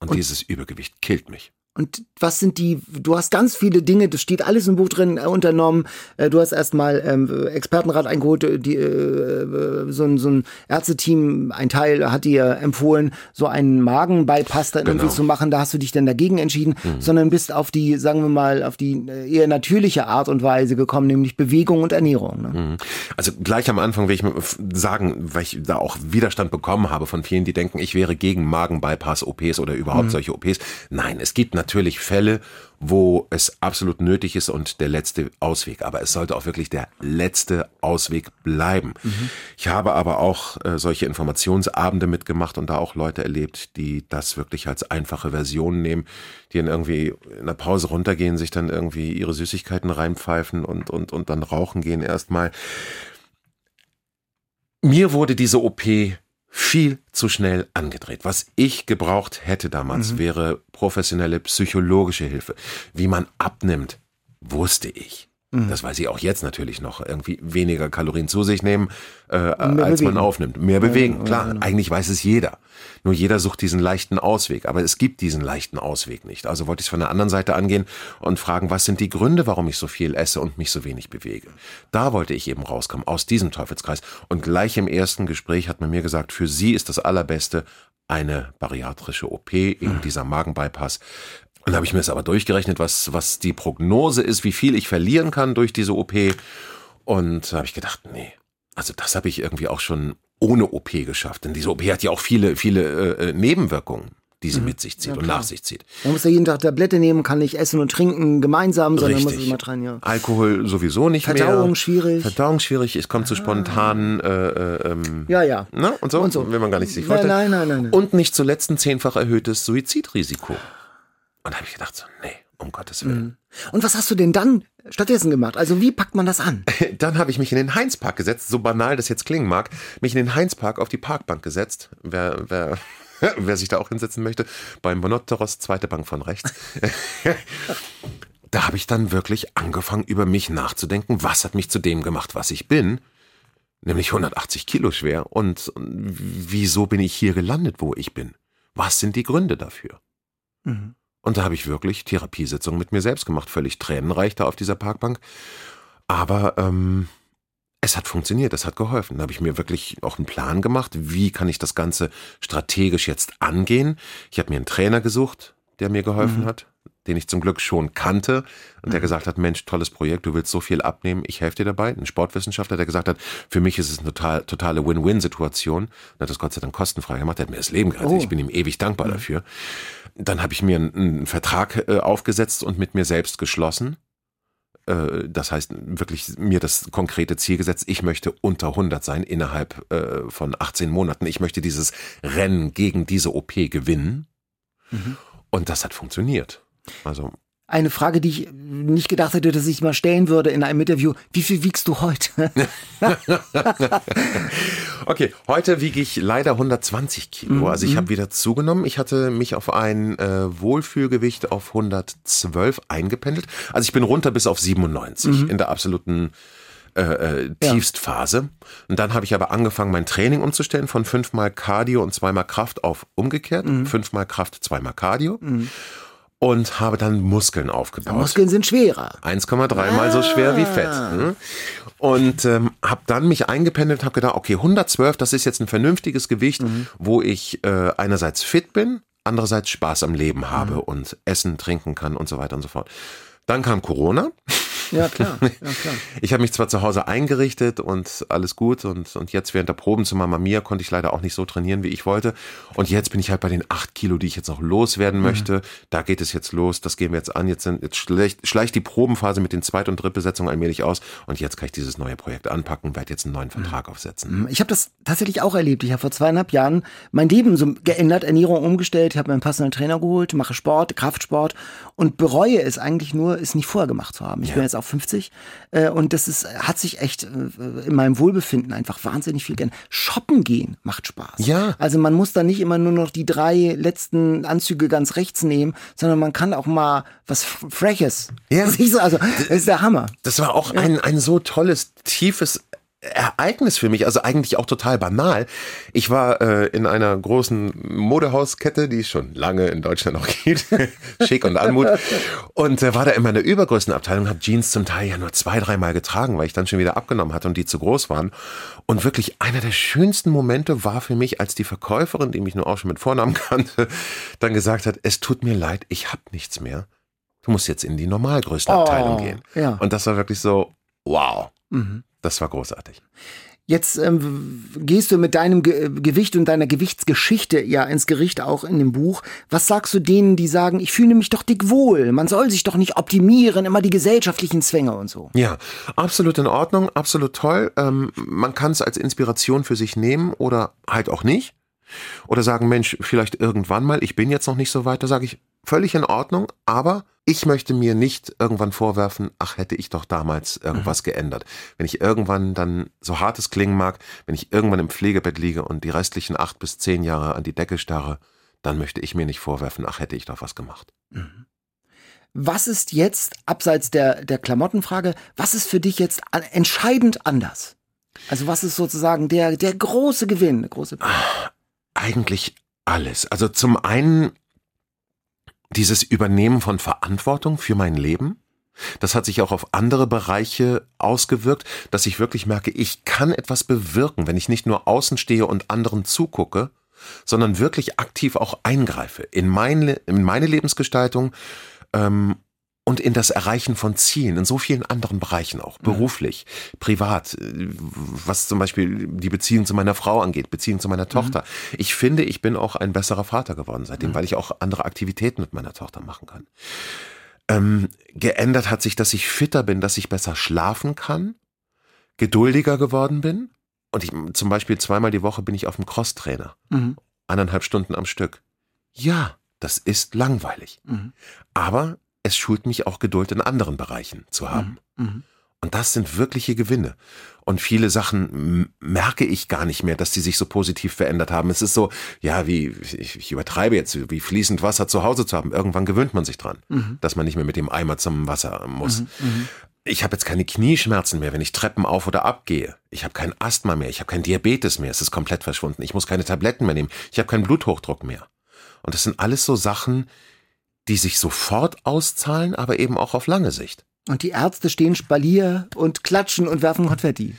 Und, Und- dieses Übergewicht killt mich. Und was sind die, du hast ganz viele Dinge, das steht alles im Buch drin, äh, unternommen. Äh, du hast erstmal ähm, Expertenrat eingeholt, äh, die, äh, so, ein, so ein Ärzteteam, ein Teil hat dir empfohlen, so einen Magenbypass dann irgendwie Genau. zu machen. Da hast du dich dann dagegen entschieden, sondern bist auf die, sagen wir mal, auf die äh, eher natürliche Art und Weise gekommen, nämlich Bewegung und Ernährung. Ne? Mhm. Also gleich am Anfang will ich sagen, weil ich da auch Widerstand bekommen habe von vielen, die denken, ich wäre gegen Magenbypass-OPs oder überhaupt Mhm. solche OPs. Nein, es gibt natürlich Fälle, wo es absolut nötig ist und der letzte Ausweg. Aber es sollte auch wirklich der letzte Ausweg bleiben. Mhm. Ich habe aber auch äh, solche Informationsabende mitgemacht und da auch Leute erlebt, die das wirklich als einfache Version nehmen, die dann irgendwie in der Pause runtergehen, sich dann irgendwie ihre Süßigkeiten reinpfeifen und, und, und dann rauchen gehen erstmal. Mir wurde diese OP viel zu schnell angedreht. Was ich gebraucht hätte damals, wäre professionelle psychologische Hilfe. Wie man abnimmt, wusste ich. Das weiß ich auch jetzt natürlich noch. Irgendwie weniger Kalorien zu sich nehmen, äh, als bewegen. man aufnimmt. Mehr bewegen, klar. Eigentlich weiß es jeder. Nur jeder sucht diesen leichten Ausweg. Aber es gibt diesen leichten Ausweg nicht. Also wollte ich es von der anderen Seite angehen und fragen, was sind die Gründe, warum ich so viel esse und mich so wenig bewege? Da wollte ich eben rauskommen, aus diesem Teufelskreis. Und gleich im ersten Gespräch hat man mir gesagt, für Sie ist das Allerbeste eine bariatrische OP, eben dieser Magenbypass. Und da habe ich mir das aber durchgerechnet, was, was die Prognose ist, wie viel ich verlieren kann durch diese OP. Und da habe ich gedacht, nee, also das habe ich irgendwie auch schon ohne OP geschafft. Denn diese OP hat ja auch viele, viele äh, äh, Nebenwirkungen, die sie mit sich zieht und nach sich zieht. Man muss ja jeden Tag Tablette nehmen, kann nicht essen und trinken gemeinsam, sondern muss Richtig. immer dran, ja. Alkohol sowieso nicht Verdauung mehr. schwierig. Verdauung schwierig. Es kommt zu spontanen, äh, äh, ähm, Ja, ja. ne? und so, Und so. will man gar nicht sich vorstellen. nein, nein, nein, nein. Und nicht zuletzt ein zehnfach erhöhtes Suizidrisiko. Und da habe ich gedacht, so, nee, um Gottes Willen. Und was hast du denn dann stattdessen gemacht? Also wie packt man das an? Dann habe ich mich in den Heinzpark gesetzt, so banal das jetzt klingen mag, mich in den Heinzpark auf die Parkbank gesetzt. Wer, wer, wer sich da auch hinsetzen möchte, beim Monotteros, zweite Bank von rechts. da habe ich dann wirklich angefangen, über mich nachzudenken, was hat mich zu dem gemacht, was ich bin. Nämlich 180 Kilo schwer. Und wieso bin ich hier gelandet, wo ich bin? Was sind die Gründe dafür? Und da habe ich wirklich Therapiesitzungen mit mir selbst gemacht, völlig tränenreich da auf dieser Parkbank. Aber ähm, es hat funktioniert, es hat geholfen. Da habe ich mir wirklich auch einen Plan gemacht, wie kann ich das Ganze strategisch jetzt angehen. Ich habe mir einen Trainer gesucht, der mir geholfen hat, den ich zum Glück schon kannte und der gesagt hat, Mensch, tolles Projekt, du willst so viel abnehmen, ich helfe dir dabei. Ein Sportwissenschaftler, der gesagt hat, für mich ist es eine total, totale Win-Win-Situation. Und hat das Gott sei Dank kostenfrei gemacht, der hat mir das Leben gerettet. Oh. Ich bin ihm ewig dankbar dafür. Dann habe ich mir einen, einen Vertrag äh, aufgesetzt und mit mir selbst geschlossen. Äh, das heißt, wirklich mir das konkrete Ziel gesetzt, ich möchte unter 100 sein innerhalb äh, von 18 Monaten. Ich möchte dieses Rennen gegen diese OP gewinnen. Und das hat funktioniert. Also Eine Frage, die ich nicht gedacht hätte, dass ich mal stellen würde in einem Interview. Wie viel wiegst du heute? Okay, heute wiege ich leider 120 Kilo. Also ich habe wieder zugenommen. Ich hatte mich auf ein äh, Wohlfühlgewicht auf 112 eingependelt. Also ich bin runter bis auf 97 in der absoluten äh, äh, Tiefstphase. Und dann habe ich aber angefangen, mein Training umzustellen von fünfmal Cardio und zweimal Kraft auf umgekehrt. Fünfmal Kraft, zweimal Cardio. Und habe dann Muskeln aufgebaut. Muskeln sind schwerer. 1,3 mal so schwer wie Fett. hm? Und ähm, habe dann mich eingependelt, habe gedacht, okay, 112, das ist jetzt ein vernünftiges Gewicht, wo ich äh, einerseits fit bin, andererseits Spaß am Leben habe und essen, trinken kann und so weiter und so fort. Dann kam Corona. Ja, klar. Ja, klar. Ich habe mich zwar zu Hause eingerichtet und alles gut und, und jetzt während der Proben zu Mama Mia konnte ich leider auch nicht so trainieren, wie ich wollte. Und jetzt bin ich halt bei den acht Kilo, die ich jetzt noch loswerden möchte. Da geht es jetzt los, das gehen wir jetzt an. Jetzt, sind, jetzt schleicht, schleicht die Probenphase mit den Zweit- und Drittbesetzungen allmählich aus und jetzt kann ich dieses neue Projekt anpacken und werde jetzt einen neuen Vertrag aufsetzen. Ich habe das tatsächlich auch erlebt. Ich habe vor zweieinhalb Jahren mein Leben so geändert, Ernährung umgestellt, habe mir einen passenden Trainer geholt, mache Sport, Kraftsport und bereue es eigentlich nur, es nicht vorher gemacht zu haben. Ich bin jetzt auch 50. Äh, und das ist, hat sich echt äh, in meinem Wohlbefinden einfach wahnsinnig viel gern. Shoppen gehen macht Spaß. Ja. Also man muss da nicht immer nur noch die drei letzten Anzüge ganz rechts nehmen, sondern man kann auch mal was Freches. Ja. Also, das ist der Hammer. Das war auch ein, ein so tolles, tiefes Ereignis für mich, also eigentlich auch total banal. Ich war äh, in einer großen Modehauskette, die es schon lange in Deutschland noch gibt, Schick und Anmut, und äh, war da in meiner Übergrößenabteilung, habe Jeans zum Teil ja nur zwei, dreimal getragen, weil ich dann schon wieder abgenommen hatte und die zu groß waren. Und wirklich einer der schönsten Momente war für mich, als die Verkäuferin, die mich nur auch schon mit Vornamen kannte, dann gesagt hat, es tut mir leid, ich hab nichts mehr. Du musst jetzt in die Normalgrößenabteilung Oh, gehen. ja. Und das war wirklich so, wow. Mhm. Das war großartig. Jetzt ähm, gehst du mit deinem Ge Gewicht und deiner Gewichtsgeschichte ja ins Gericht auch in dem Buch. Was sagst du denen, die sagen, ich fühle mich doch dick wohl, man soll sich doch nicht optimieren, immer die gesellschaftlichen Zwänge und so? Ja, absolut in Ordnung, absolut toll. Ähm, man kann es als Inspiration für sich nehmen oder halt auch nicht. Oder sagen, Mensch, vielleicht irgendwann mal, ich bin jetzt noch nicht so weit. Da sage ich, völlig in Ordnung, aber ich möchte mir nicht irgendwann vorwerfen, ach, hätte ich doch damals irgendwas geändert. Wenn ich irgendwann dann, so hart es klingen mag, wenn ich irgendwann im Pflegebett liege und die restlichen acht bis zehn Jahre an die Decke starre, dann möchte ich mir nicht vorwerfen, ach, hätte ich doch was gemacht. Was ist jetzt, abseits der, der Klamottenfrage, was ist für dich jetzt entscheidend anders? Also was ist sozusagen der, der große Gewinn, der große Eigentlich alles. Also zum einen dieses Übernehmen von Verantwortung für mein Leben. Das hat sich auch auf andere Bereiche ausgewirkt, dass ich wirklich merke, ich kann etwas bewirken, wenn ich nicht nur außen stehe und anderen zugucke, sondern wirklich aktiv auch eingreife in meine, in meine Lebensgestaltung ähm, und in das Erreichen von Zielen, in so vielen anderen Bereichen auch, beruflich, privat, äh, was zum Beispiel die Beziehung zu meiner Frau angeht, Beziehung zu meiner Tochter. Ich finde, ich bin auch ein besserer Vater geworden seitdem, weil ich auch andere Aktivitäten mit meiner Tochter machen kann. Ähm, geändert hat sich, dass ich fitter bin, dass ich besser schlafen kann, geduldiger geworden bin. Und ich, zum Beispiel zweimal die Woche bin ich auf dem Crosstrainer. Mhm. Eineinhalb Stunden am Stück. Ja, das ist langweilig. Mhm. Aber es schult mich auch Geduld in anderen Bereichen zu haben. Mhm. Und das sind wirkliche Gewinne. Und viele Sachen merke ich gar nicht mehr, dass die sich so positiv verändert haben. Es ist so, ja, wie, ich, ich übertreibe jetzt, wie fließend Wasser zu Hause zu haben. Irgendwann gewöhnt man sich dran, dass man nicht mehr mit dem Eimer zum Wasser muss. Ich habe jetzt keine Knieschmerzen mehr, wenn ich Treppen auf oder ab gehe. Ich habe kein Asthma mehr, ich habe kein Diabetes mehr, es ist komplett verschwunden. Ich muss keine Tabletten mehr nehmen, ich habe keinen Bluthochdruck mehr. Und das sind alles so Sachen, die sich sofort auszahlen, aber eben auch auf lange Sicht. Und die Ärzte stehen Spalier und klatschen und werfen Konfetti.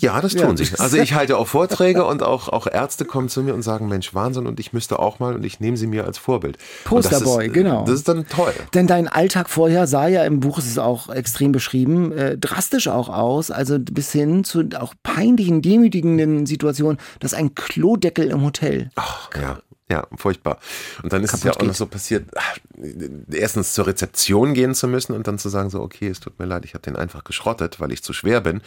Ja, das Ja. tun sie. Also ich halte auch Vorträge und auch, auch Ärzte kommen zu mir und sagen, Mensch, Wahnsinn und ich müsste auch mal und ich nehme sie mir als Vorbild. Das Posterboy, ist, genau. Das ist dann toll. Denn dein Alltag vorher sah ja im Buch, es ist auch extrem beschrieben, äh, drastisch auch aus, also bis hin zu auch peinlichen, demütigenden Situationen, dass ein Klodeckel im Hotel. Ach, ja. Ja, furchtbar. Und dann ist es ja Kaputt auch noch geht. so passiert, erstens zur Rezeption gehen zu müssen und dann zu sagen, so, okay, es tut mir leid, ich habe den einfach geschrottet, weil ich zu schwer bin.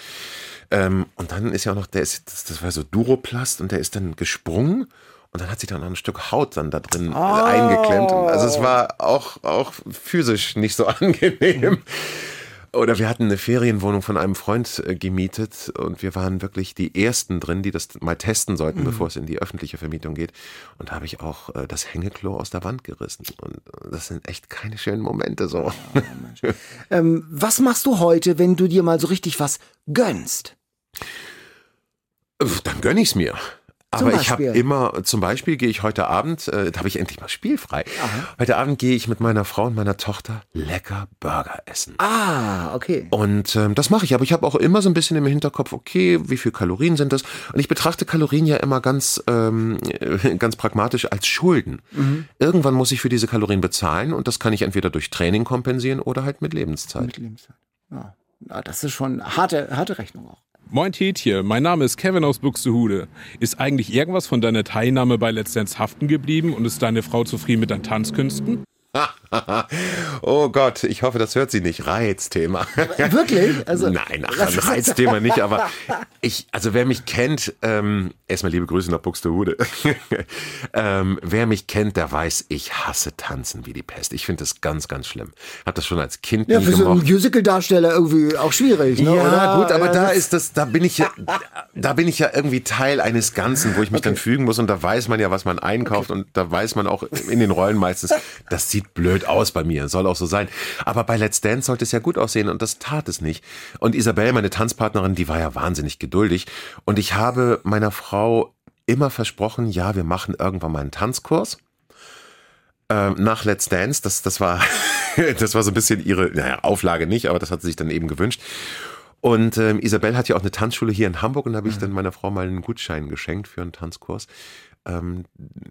Ähm, und dann ist ja auch noch, der ist, das, das war so Duroplast und der ist dann gesprungen und dann hat sich dann noch ein Stück Haut dann da drin äh, eingeklemmt. Also es war auch, auch physisch nicht so angenehm. Oder wir hatten eine Ferienwohnung von einem Freund äh, gemietet und wir waren wirklich die ersten drin, die das mal testen sollten, bevor es in die öffentliche Vermietung geht. Und da habe ich auch äh, das Hängeklo aus der Wand gerissen. Und das sind echt keine schönen Momente so. Ähm, was machst du heute, wenn du dir mal so richtig was gönnst? Dann gönn ich's mir. Aber ich habe immer, zum Beispiel gehe ich heute Abend, äh, da habe ich endlich mal spielfrei. Heute Abend gehe ich mit meiner Frau und meiner Tochter lecker Burger essen. Ah, okay. Und ähm, das mache ich, aber ich habe auch immer so ein bisschen im Hinterkopf, okay, wie viel Kalorien sind das? Und ich betrachte Kalorien ja immer ganz, ähm, äh, ganz pragmatisch als Schulden. Irgendwann muss ich für diese Kalorien bezahlen und das kann ich entweder durch Training kompensieren oder halt mit Lebenszeit. Mit Lebenszeit. Ja. Ja, das ist schon harte, harte Rechnung auch. Moin Tietje, mein Name ist Kevin aus Buxtehude. Ist eigentlich irgendwas von deiner Teilnahme bei Let's Dance haften geblieben und ist deine Frau zufrieden mit deinen Tanzkünsten? oh Gott, ich hoffe, das hört sie nicht. Reizthema. Wirklich? Also, Nein, ach, ein Reizthema nicht, aber Ich, also wer mich kennt, ähm, erstmal liebe Grüße nach Buxtehude. ähm, wer mich kennt, der weiß, ich hasse Tanzen wie die Pest. Ich finde das ganz, ganz schlimm. Hab das schon als Kind Ja, für so einen. Musical-Darsteller irgendwie auch schwierig, ne? Ja, oder? gut, aber Ja, da ist das, da bin ich ja, da bin ich ja irgendwie Teil eines Ganzen, wo ich mich dann fügen muss und da weiß man ja, was man einkauft und da weiß man auch in den Rollen meistens, das sieht blöd aus bei mir, soll auch so sein. Aber bei Let's Dance sollte es ja gut aussehen und das tat es nicht. Und Isabel, meine Tanzpartnerin, die war ja wahnsinnig geduldig und ich habe meiner Frau immer versprochen, ja, wir machen irgendwann mal einen Tanzkurs ähm, nach Let's Dance. Das, das war, das war so ein bisschen ihre, naja, Auflage nicht, aber das hat sie sich dann eben gewünscht. Und ähm, Isabel hat ja auch eine Tanzschule hier in Hamburg und da habe ich dann meiner Frau mal einen Gutschein geschenkt für einen Tanzkurs. Ähm,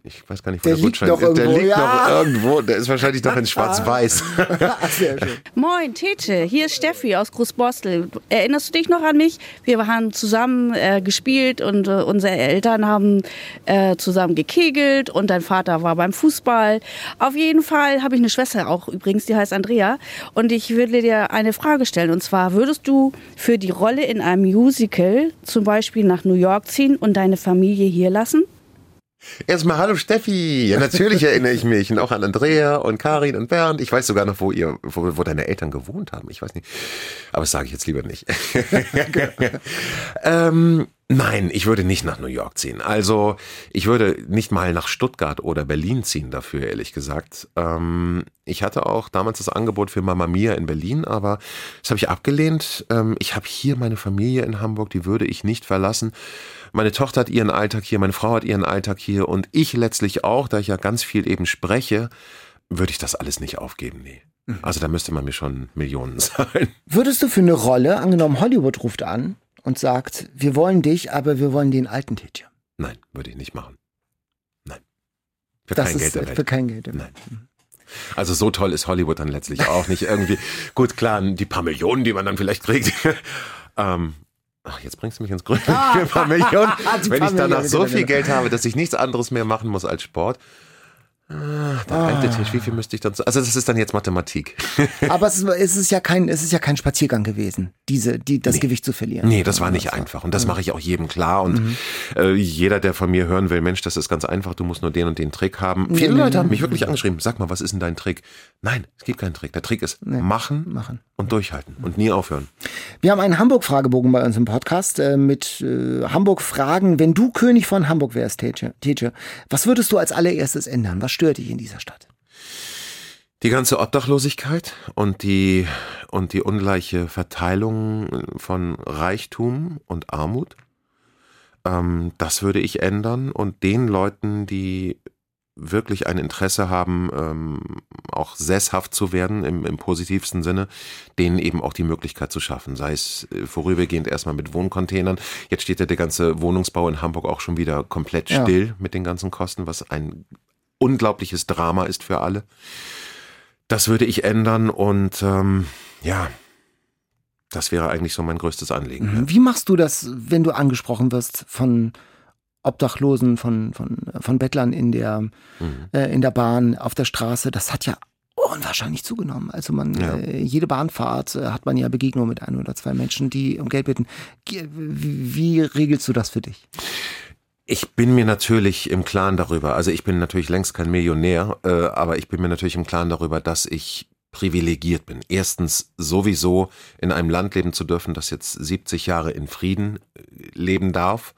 ich weiß gar nicht, wo Der der, liegt Gutschein noch Der liegt ja. noch irgendwo. Der ist wahrscheinlich noch in Schwarz-Weiß. Sehr schön. Moin, Tete, hier ist Steffi aus Großborstel. Erinnerst du dich noch an mich? Wir haben zusammen äh, gespielt und äh, unsere Eltern haben äh, zusammen gekegelt und dein Vater war beim Fußball. Auf jeden Fall habe ich eine Schwester auch übrigens, die heißt Andrea. Und ich würde dir eine Frage stellen. Und zwar, würdest du für die Rolle in einem Musical zum Beispiel nach New York ziehen und deine Familie hier lassen? Erstmal hallo Steffi. Ja, natürlich erinnere ich mich und auch an Andrea und Karin und Bernd. Ich weiß sogar noch, wo ihr, wo, wo deine Eltern gewohnt haben. Ich weiß nicht. Aber das sage ich jetzt lieber nicht. ähm, nein, ich würde nicht nach New York ziehen. Also ich würde nicht mal nach Stuttgart oder Berlin ziehen dafür, ehrlich gesagt. Ähm, ich hatte auch damals das Angebot für Mama Mia in Berlin, aber das habe ich abgelehnt. Ähm, ich habe hier meine Familie in Hamburg, die würde ich nicht verlassen. Meine Tochter hat ihren Alltag hier, meine Frau hat ihren Alltag hier und ich letztlich auch, da ich ja ganz viel eben spreche, würde ich das alles nicht aufgeben, nee. Also da müsste man mir schon Millionen zahlen. Würdest du für eine Rolle, angenommen Hollywood ruft an und sagt, wir wollen dich, aber wir wollen den alten Titje. Nein, würde ich nicht machen. Nein. Für Das kein ist Geld der für Welt. kein Geld. Nein. Also so toll ist Hollywood dann letztlich auch nicht irgendwie. Gut, klar, die paar Millionen, die man dann vielleicht kriegt. ähm, ach, jetzt bringst du mich ins Grüne. ein paar Millionen. Wenn paar ich danach Millionen, so viel. Geld habe, dass ich nichts anderes mehr machen muss als Sport. Ah, Der alte Tisch, wie viel müsste ich dann so? Also das ist dann jetzt Mathematik. Aber es ist, es ist ja kein, es ist ja kein Spaziergang gewesen, diese, die, das Gewicht zu verlieren. Nee, das war nicht einfach. Und das mache ich auch jedem klar. Und äh, jeder, der von mir hören will, Mensch, das ist ganz einfach, du musst nur den und den Trick haben. Viele Leute haben mich wirklich angeschrieben, sag mal, was ist denn dein Trick? Nein, es gibt keinen Trick. Der Trick ist machen, machen. und durchhalten und nie aufhören. Wir haben einen Hamburg-Fragebogen bei uns im Podcast äh, mit äh, Hamburg-Fragen. Wenn du König von Hamburg wärst, Tetje, was würdest du als allererstes ändern? Was stört dich in dieser Stadt? Die ganze Obdachlosigkeit und die, und die ungleiche Verteilung von Reichtum und Armut, ähm, das würde ich ändern und den Leuten, die wirklich ein Interesse haben, ähm, auch sesshaft zu werden im, im positivsten Sinne, denen eben auch die Möglichkeit zu schaffen. Sei es äh, vorübergehend erstmal mit Wohncontainern. Jetzt steht ja der ganze Wohnungsbau in Hamburg auch schon wieder komplett Ja. still mit den ganzen Kosten, was ein unglaubliches Drama ist für alle. Das würde ich ändern und ähm, ja, das wäre eigentlich so mein größtes Anliegen. Wie machst du das, wenn du angesprochen wirst von Obdachlosen, von, von, von Bettlern in der, Mhm. äh, in der Bahn, auf der Straße? Das hat ja unwahrscheinlich zugenommen. Also man, Ja. äh, jede Bahnfahrt äh, hat man ja Begegnung mit ein oder zwei Menschen, die um Geld bitten. Wie, wie regelst du das für dich? Ich bin mir natürlich im Klaren darüber, also ich bin natürlich längst kein Millionär, äh, aber ich bin mir natürlich im Klaren darüber, dass ich privilegiert bin. Erstens sowieso in einem Land leben zu dürfen, das jetzt 70 Jahre in Frieden äh, leben darf,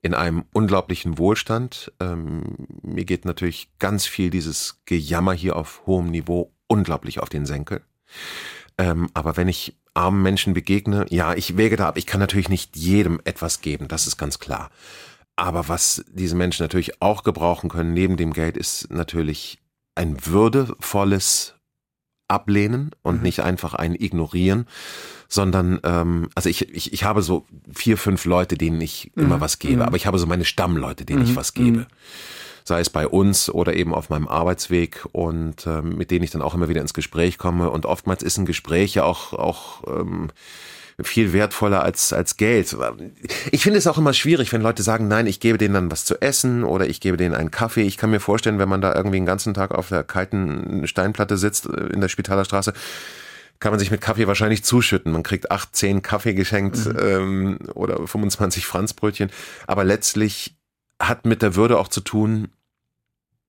in einem unglaublichen Wohlstand. Ähm, mir geht natürlich ganz viel dieses Gejammer hier auf hohem Niveau unglaublich auf den Senkel. Ähm, aber wenn ich armen Menschen begegne, ja, ich wäge da ab. Ich kann natürlich nicht jedem etwas geben, das ist ganz klar. Aber was diese Menschen natürlich auch gebrauchen können, neben dem Geld, ist natürlich ein würdevolles Ablehnen und nicht einfach ein Ignorieren, sondern ähm, also ich, ich, ich habe so vier, fünf Leute, denen ich immer was gebe, aber ich habe so meine Stammleute, denen ich was gebe. Sei es bei uns oder eben auf meinem Arbeitsweg und ähm, mit denen ich dann auch immer wieder ins Gespräch komme. Und oftmals ist ein Gespräch ja auch, auch ähm, viel wertvoller als, als Geld. Ich finde es auch immer schwierig, wenn Leute sagen, nein, ich gebe denen dann was zu essen oder ich gebe denen einen Kaffee. Ich kann mir vorstellen, wenn man da irgendwie den ganzen Tag auf der kalten Steinplatte sitzt äh, in der Spitaler Straße, kann man sich mit Kaffee wahrscheinlich zuschütten. Man kriegt acht, zehn Kaffee geschenkt ähm, oder 25 Franzbrötchen. Aber letztlich hat mit der Würde auch zu tun,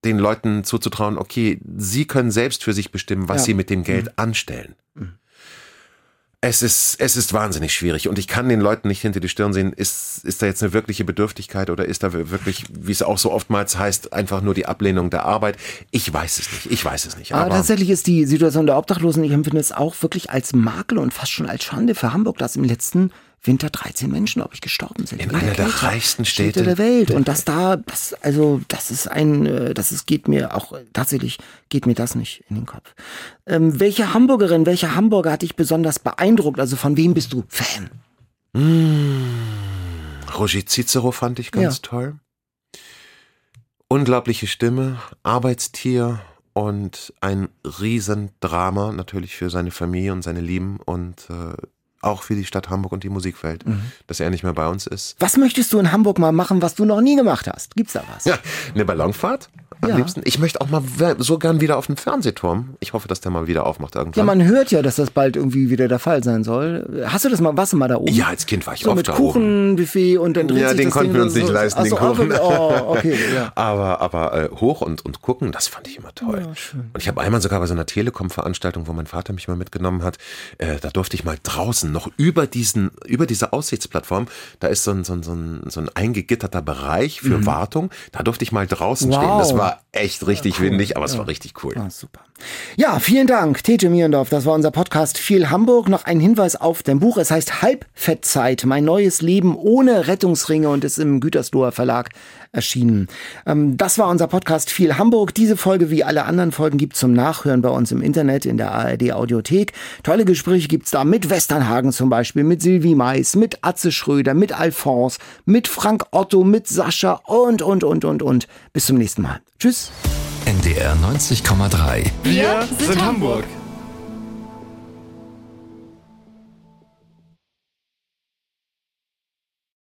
den Leuten zuzutrauen, okay, sie können selbst für sich bestimmen, was Ja. sie mit dem Geld anstellen. Es ist, es ist wahnsinnig schwierig und ich kann den Leuten nicht hinter die Stirn sehen, ist, ist da jetzt eine wirkliche Bedürftigkeit oder ist da wirklich, wie es auch so oftmals heißt, einfach nur die Ablehnung der Arbeit? Ich weiß es nicht, ich weiß es nicht. Aber Aber, tatsächlich ist die Situation der Obdachlosen, ich empfinde es auch wirklich als Makel und fast schon als Schande für Hamburg, dass im letzten Winter 13 Menschen, glaube ich, gestorben sind. In Wegen einer der Kälte. reichsten Städte. der Welt. Und das da, das, also, das ist ein, äh, das ist, geht mir auch, äh, tatsächlich geht mir das nicht in den Kopf. Ähm, welche Hamburgerin, welcher Hamburger hat dich besonders beeindruckt? Also von wem bist du Fan? Roger Cicero fand ich ganz Ja. toll. Unglaubliche Stimme, Arbeitstier und ein Riesendrama natürlich für seine Familie und seine Lieben und äh, auch für die Stadt Hamburg und die Musikwelt, Mhm. dass er nicht mehr bei uns ist. Was möchtest du in Hamburg mal machen, was du noch nie gemacht hast? Gibt's da was? Ja, eine Ballonfahrt am Ja. liebsten. Ich möchte auch mal so gern wieder auf den Fernsehturm. Ich hoffe, dass der mal wieder aufmacht Ja, irgendwann. man hört ja, dass das bald irgendwie wieder der Fall sein soll. Hast du das mal, warst du mal da oben? Ja, als Kind war ich so oft mit da. Kuchenbuffet und dann dreht Ja, den konnten wir uns so- nicht leisten, den Ach so, Kuchen. Oh, okay, ja. Aber, aber äh, hoch und, und gucken, das fand ich immer toll. und ich habe einmal sogar bei so einer Telekom-Veranstaltung, wo mein Vater mich mal mitgenommen hat, äh, da durfte ich mal draußen noch über diesen, über diese Aussichtsplattform, da ist so ein, so ein, so ein, so ein eingegitterter Bereich für Wartung, da durfte ich mal draußen Mhm. Wow. stehen. Das war echt richtig windig, aber es war richtig cool. Ah, super. Ja, vielen Dank, Tete Mierendorf. Das war unser Podcast Viel Hamburg. Noch ein Hinweis auf dein Buch. Es heißt Halbfettzeit, mein neues Leben ohne Rettungsringe und ist im Gütersloher Verlag erschienen. Ähm, das war unser Podcast Viel Hamburg. Diese Folge wie alle anderen Folgen gibt's zum Nachhören bei uns im Internet in der ARD Audiothek. Tolle Gespräche gibt's da mit Westernhagen zum Beispiel, mit Sylvie Mais, mit Atze Schröder, mit Alphonse, mit Frank Otto, mit Sascha und, und, und, und, und. Bis zum nächsten Mal. Tschüss. NDR 90,3. Wir sind Hamburg.